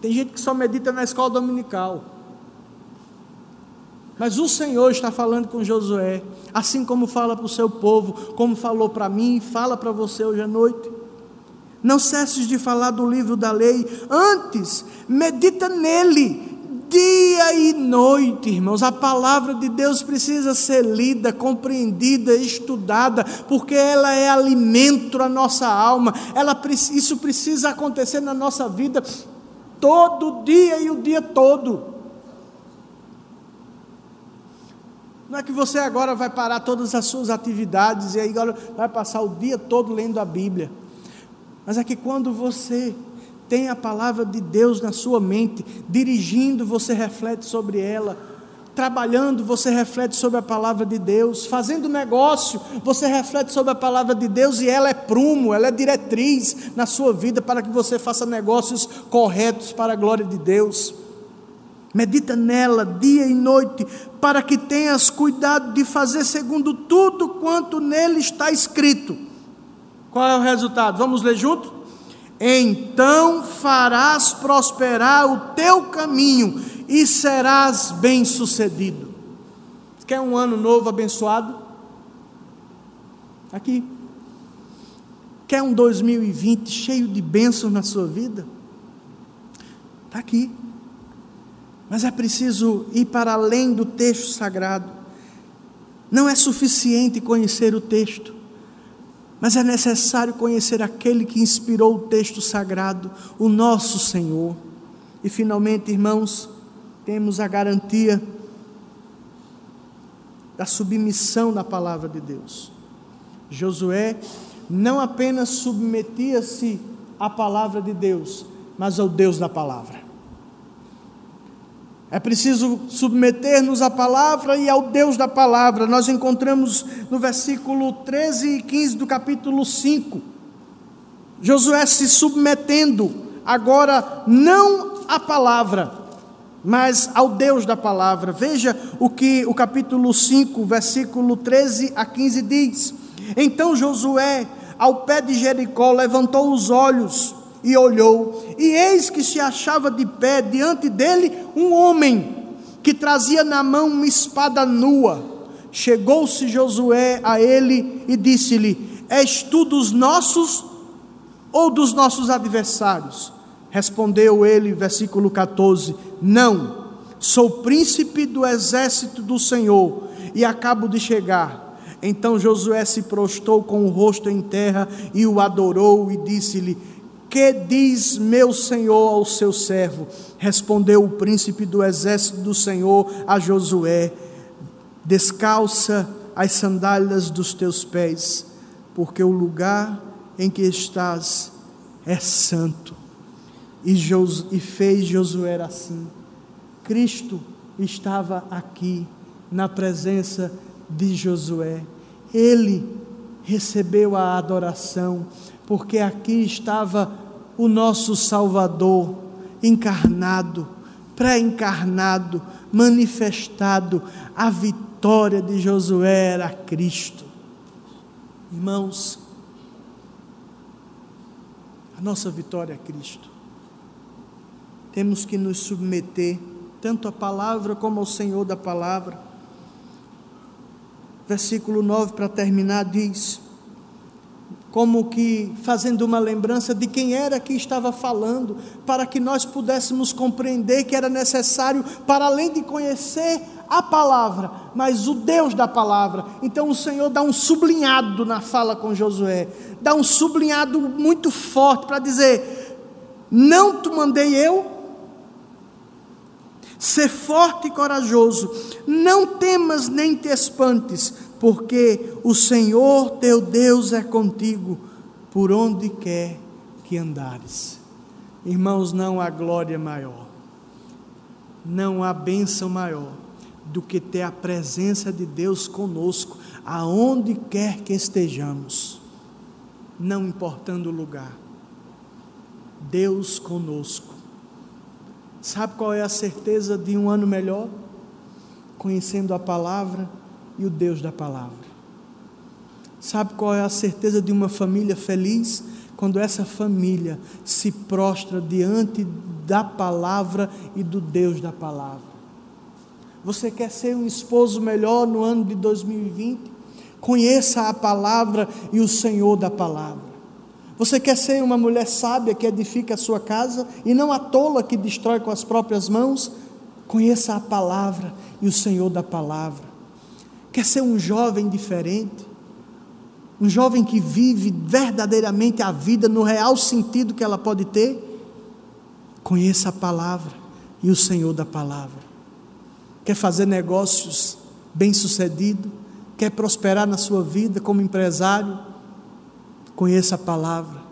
tem gente que só medita na escola dominical. Mas o Senhor está falando com Josué, assim como fala para o seu povo, como falou para mim fala para você hoje à noite. Não cesses de falar do livro da lei, antes, medita nele, dia e noite, irmãos. A palavra de Deus precisa ser lida, compreendida, estudada, porque ela é alimento à nossa alma. Ela, isso precisa acontecer na nossa vida todo dia e o dia todo. Não é que você agora vai parar todas as suas atividades e aí agora vai passar o dia todo lendo a Bíblia. Mas é que quando você tem a palavra de Deus na sua mente, dirigindo, você reflete sobre ela. Trabalhando, você reflete sobre a palavra de Deus. Fazendo negócio, você reflete sobre a palavra de Deus e ela é prumo, ela é diretriz na sua vida para que você faça negócios corretos para a glória de Deus. Medita nela dia e noite, para que tenhas cuidado de fazer segundo tudo quanto nele está escrito. Qual é o resultado? Vamos ler junto? Então farás prosperar o teu caminho e serás bem-sucedido. Quer um ano novo abençoado? Aqui. Quer um 2020 cheio de bênçãos na sua vida? Está aqui. Mas é preciso ir para além do texto sagrado. Não é suficiente conhecer o texto, mas é necessário conhecer aquele que inspirou o texto sagrado, o nosso Senhor. E finalmente, irmãos, temos a garantia da submissão da palavra de Deus. Josué não apenas submetia-se à palavra de Deus, mas ao Deus da palavra. É preciso submeter-nos à palavra e ao Deus da palavra. Nós encontramos no versículo 13 e 15 do capítulo 5. Josué se submetendo agora não à palavra, mas ao Deus da palavra. Veja o que o capítulo 5, versículo 13 a 15 diz. Então Josué, ao pé de Jericó, levantou os olhos e olhou, e eis que se achava de pé diante dele um homem que trazia na mão uma espada nua. Chegou-se Josué a ele e disse-lhe: És tu dos nossos ou dos nossos adversários? Respondeu ele, versículo 14: Não, sou príncipe do exército do Senhor e acabo de chegar. Então Josué se prostou com o rosto em terra e o adorou e disse-lhe: Que diz meu senhor ao seu servo? Respondeu o príncipe do exército do Senhor a Josué: Descalça as sandálias dos teus pés, porque o lugar em que estás é santo. E, Jos, e fez Josué assim. Cristo estava aqui, na presença de Josué. Ele recebeu a adoração, porque aqui estava o nosso Salvador encarnado, pré-encarnado, manifestado. A vitória de Josué era Cristo. Irmãos, a nossa vitória é Cristo temos que nos submeter tanto à palavra como ao Senhor da palavra. Versículo 9 para terminar diz: como que fazendo uma lembrança de quem era que estava falando, para que nós pudéssemos compreender que era necessário, para além de conhecer a palavra, mas o Deus da palavra. Então o Senhor dá um sublinhado na fala com Josué, dá um sublinhado muito forte para dizer: Não te mandei eu, Ser forte e corajoso, não temas nem te espantes, porque o Senhor teu Deus é contigo por onde quer que andares. Irmãos, não há glória maior, não há bênção maior do que ter a presença de Deus conosco, aonde quer que estejamos, não importando o lugar. Deus conosco Sabe qual é a certeza de um ano melhor? Conhecendo a palavra e o Deus da palavra. Sabe qual é a certeza de uma família feliz? Quando essa família se prostra diante da palavra e do Deus da palavra. Você quer ser um esposo melhor no ano de 2020? Conheça a palavra e o Senhor da palavra. Você quer ser uma mulher sábia que edifica a sua casa e não a tola que destrói com as próprias mãos? Conheça a palavra e o Senhor da palavra. Quer ser um jovem diferente? Um jovem que vive verdadeiramente a vida no real sentido que ela pode ter? Conheça a palavra e o Senhor da palavra. Quer fazer negócios bem-sucedido? Quer prosperar na sua vida como empresário? Conheça a palavra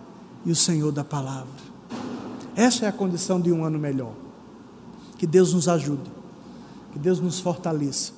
e o Senhor da palavra. Essa é a condição de um ano melhor. Que Deus nos ajude, que Deus nos fortaleça.